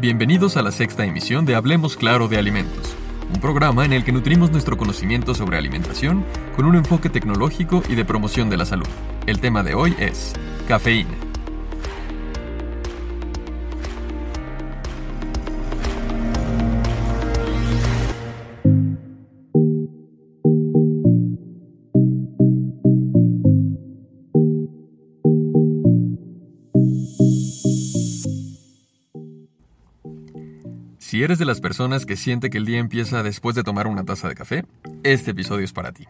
Bienvenidos a la sexta emisión de Hablemos Claro de Alimentos, un programa en el que nutrimos nuestro conocimiento sobre alimentación con un enfoque tecnológico y de promoción de la salud. El tema de hoy es cafeína. Si eres de las personas que siente que el día empieza después de tomar una taza de café, este episodio es para ti.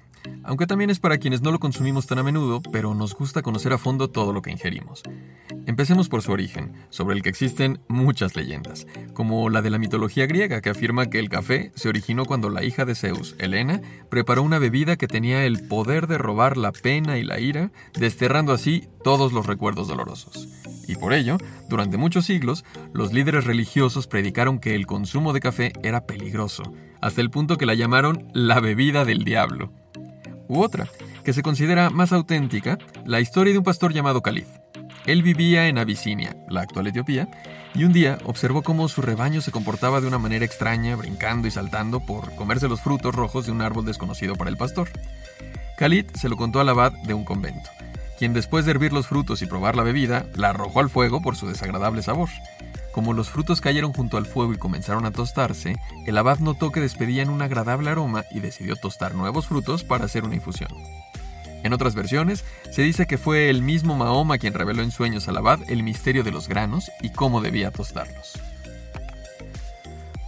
Aunque también es para quienes no lo consumimos tan a menudo, pero nos gusta conocer a fondo todo lo que ingerimos. Empecemos por su origen, sobre el que existen muchas leyendas, como la de la mitología griega que afirma que el café se originó cuando la hija de Zeus, Helena, preparó una bebida que tenía el poder de robar la pena y la ira, desterrando así todos los recuerdos dolorosos. Y por ello, durante muchos siglos, los líderes religiosos predicaron que el consumo de café era peligroso, hasta el punto que la llamaron la bebida del diablo. U otra, que se considera más auténtica, la historia de un pastor llamado Calid. Él vivía en Abisinia, la actual Etiopía, y un día observó cómo su rebaño se comportaba de una manera extraña, brincando y saltando por comerse los frutos rojos de un árbol desconocido para el pastor. Khalid se lo contó al abad de un convento, quien después de hervir los frutos y probar la bebida, la arrojó al fuego por su desagradable sabor. Como los frutos cayeron junto al fuego y comenzaron a tostarse, el abad notó que despedían un agradable aroma y decidió tostar nuevos frutos para hacer una infusión. En otras versiones, se dice que fue el mismo Mahoma quien reveló en sueños al abad el misterio de los granos y cómo debía tostarlos.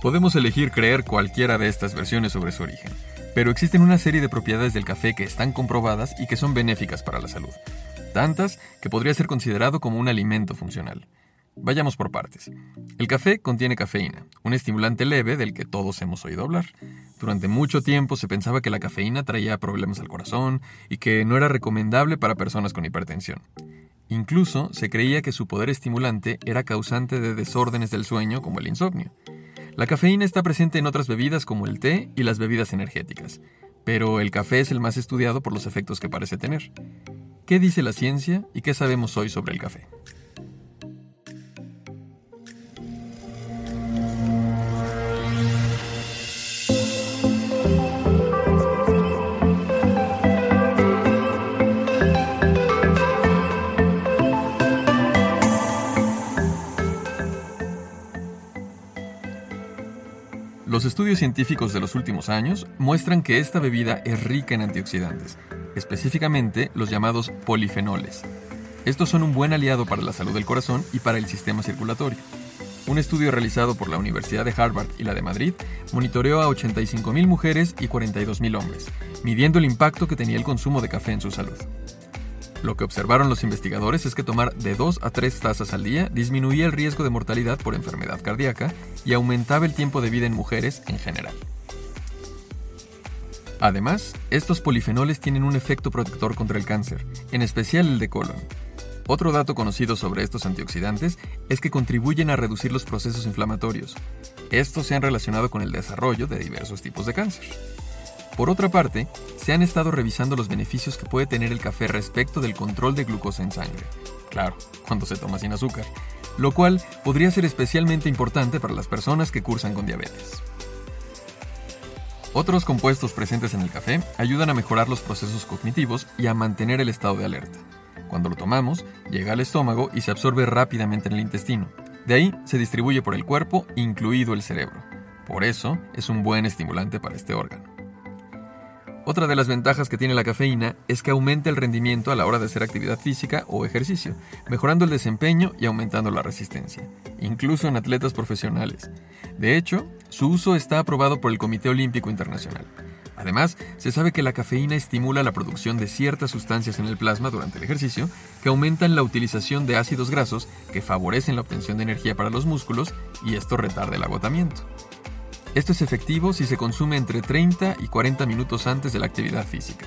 Podemos elegir creer cualquiera de estas versiones sobre su origen, pero existen una serie de propiedades del café que están comprobadas y que son benéficas para la salud, tantas que podría ser considerado como un alimento funcional. Vayamos por partes. El café contiene cafeína, un estimulante leve del que todos hemos oído hablar. Durante mucho tiempo se pensaba que la cafeína traía problemas al corazón y que no era recomendable para personas con hipertensión. Incluso se creía que su poder estimulante era causante de desórdenes del sueño como el insomnio. La cafeína está presente en otras bebidas como el té y las bebidas energéticas, pero el café es el más estudiado por los efectos que parece tener. ¿Qué dice la ciencia y qué sabemos hoy sobre el café? Los estudios científicos de los últimos años muestran que esta bebida es rica en antioxidantes, específicamente los llamados polifenoles. Estos son un buen aliado para la salud del corazón y para el sistema circulatorio. Un estudio realizado por la Universidad de Harvard y la de Madrid monitoreó a 85.000 mujeres y 42.000 hombres, midiendo el impacto que tenía el consumo de café en su salud. Lo que observaron los investigadores es que tomar de 2 a 3 tazas al día disminuía el riesgo de mortalidad por enfermedad cardíaca y aumentaba el tiempo de vida en mujeres en general. Además, estos polifenoles tienen un efecto protector contra el cáncer, en especial el de colon. Otro dato conocido sobre estos antioxidantes es que contribuyen a reducir los procesos inflamatorios. Estos se han relacionado con el desarrollo de diversos tipos de cáncer. Por otra parte, se han estado revisando los beneficios que puede tener el café respecto del control de glucosa en sangre. Claro, cuando se toma sin azúcar, lo cual podría ser especialmente importante para las personas que cursan con diabetes. Otros compuestos presentes en el café ayudan a mejorar los procesos cognitivos y a mantener el estado de alerta. Cuando lo tomamos, llega al estómago y se absorbe rápidamente en el intestino. De ahí se distribuye por el cuerpo, incluido el cerebro. Por eso es un buen estimulante para este órgano. Otra de las ventajas que tiene la cafeína es que aumenta el rendimiento a la hora de hacer actividad física o ejercicio, mejorando el desempeño y aumentando la resistencia, incluso en atletas profesionales. De hecho, su uso está aprobado por el Comité Olímpico Internacional. Además, se sabe que la cafeína estimula la producción de ciertas sustancias en el plasma durante el ejercicio que aumentan la utilización de ácidos grasos que favorecen la obtención de energía para los músculos y esto retarda el agotamiento. Esto es efectivo si se consume entre 30 y 40 minutos antes de la actividad física.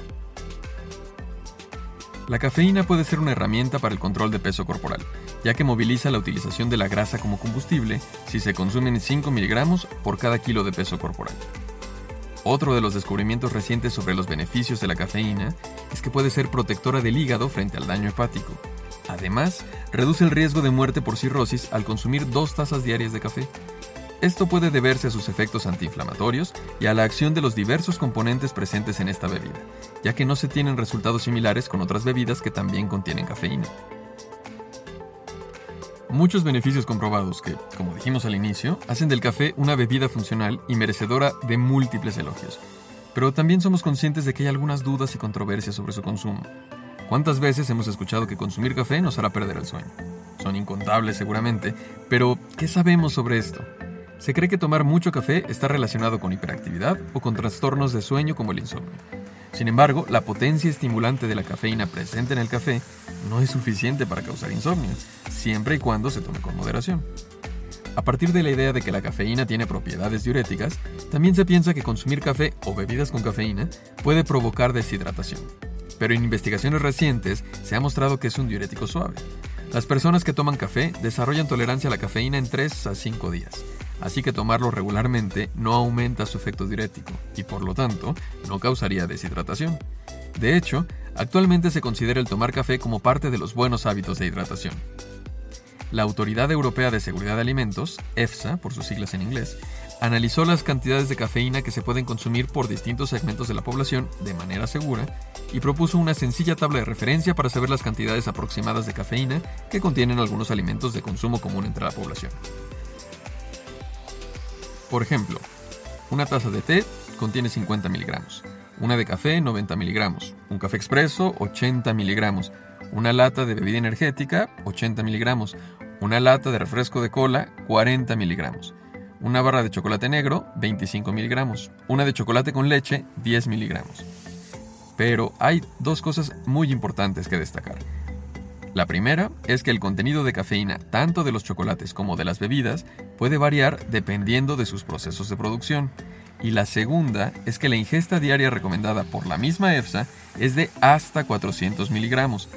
La cafeína puede ser una herramienta para el control de peso corporal, ya que moviliza la utilización de la grasa como combustible si se consumen 5 miligramos por cada kilo de peso corporal. Otro de los descubrimientos recientes sobre los beneficios de la cafeína es que puede ser protectora del hígado frente al daño hepático. Además, reduce el riesgo de muerte por cirrosis al consumir dos tazas diarias de café. Esto puede deberse a sus efectos antiinflamatorios y a la acción de los diversos componentes presentes en esta bebida, ya que no se tienen resultados similares con otras bebidas que también contienen cafeína. Muchos beneficios comprobados que, como dijimos al inicio, hacen del café una bebida funcional y merecedora de múltiples elogios. Pero también somos conscientes de que hay algunas dudas y controversias sobre su consumo. ¿Cuántas veces hemos escuchado que consumir café nos hará perder el sueño? Son incontables seguramente, pero ¿qué sabemos sobre esto? Se cree que tomar mucho café está relacionado con hiperactividad o con trastornos de sueño como el insomnio. Sin embargo, la potencia estimulante de la cafeína presente en el café no es suficiente para causar insomnio, siempre y cuando se tome con moderación. A partir de la idea de que la cafeína tiene propiedades diuréticas, también se piensa que consumir café o bebidas con cafeína puede provocar deshidratación. Pero en investigaciones recientes se ha mostrado que es un diurético suave. Las personas que toman café desarrollan tolerancia a la cafeína en 3 a 5 días, así que tomarlo regularmente no aumenta su efecto diurético y por lo tanto no causaría deshidratación. De hecho, actualmente se considera el tomar café como parte de los buenos hábitos de hidratación. La Autoridad Europea de Seguridad de Alimentos, EFSA por sus siglas en inglés, analizó las cantidades de cafeína que se pueden consumir por distintos segmentos de la población de manera segura y propuso una sencilla tabla de referencia para saber las cantidades aproximadas de cafeína que contienen algunos alimentos de consumo común entre la población. Por ejemplo, una taza de té contiene 50 miligramos, una de café 90 miligramos, un café expreso 80 miligramos, una lata de bebida energética 80 miligramos, una lata de refresco de cola 40 miligramos, una barra de chocolate negro 25 miligramos, una de chocolate con leche 10 miligramos. Pero hay dos cosas muy importantes que destacar. La primera es que el contenido de cafeína tanto de los chocolates como de las bebidas puede variar dependiendo de sus procesos de producción. Y la segunda es que la ingesta diaria recomendada por la misma EFSA es de hasta 400 miligramos.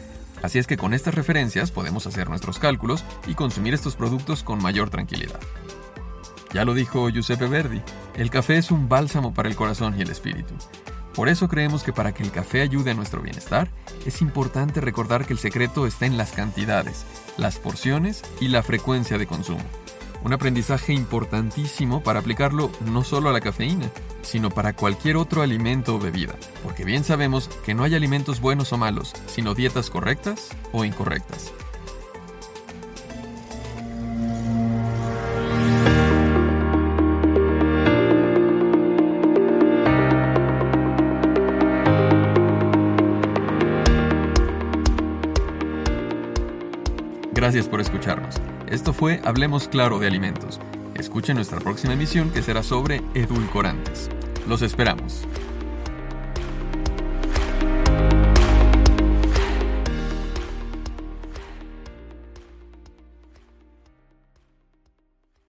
Así es que con estas referencias podemos hacer nuestros cálculos y consumir estos productos con mayor tranquilidad. Ya lo dijo Giuseppe Verdi, el café es un bálsamo para el corazón y el espíritu. Por eso creemos que para que el café ayude a nuestro bienestar, es importante recordar que el secreto está en las cantidades, las porciones y la frecuencia de consumo. Un aprendizaje importantísimo para aplicarlo no solo a la cafeína, sino para cualquier otro alimento o bebida, porque bien sabemos que no hay alimentos buenos o malos, sino dietas correctas o incorrectas. Gracias por escucharnos. Esto fue Hablemos Claro de Alimentos. Escuchen nuestra próxima emisión que será sobre edulcorantes. Los esperamos.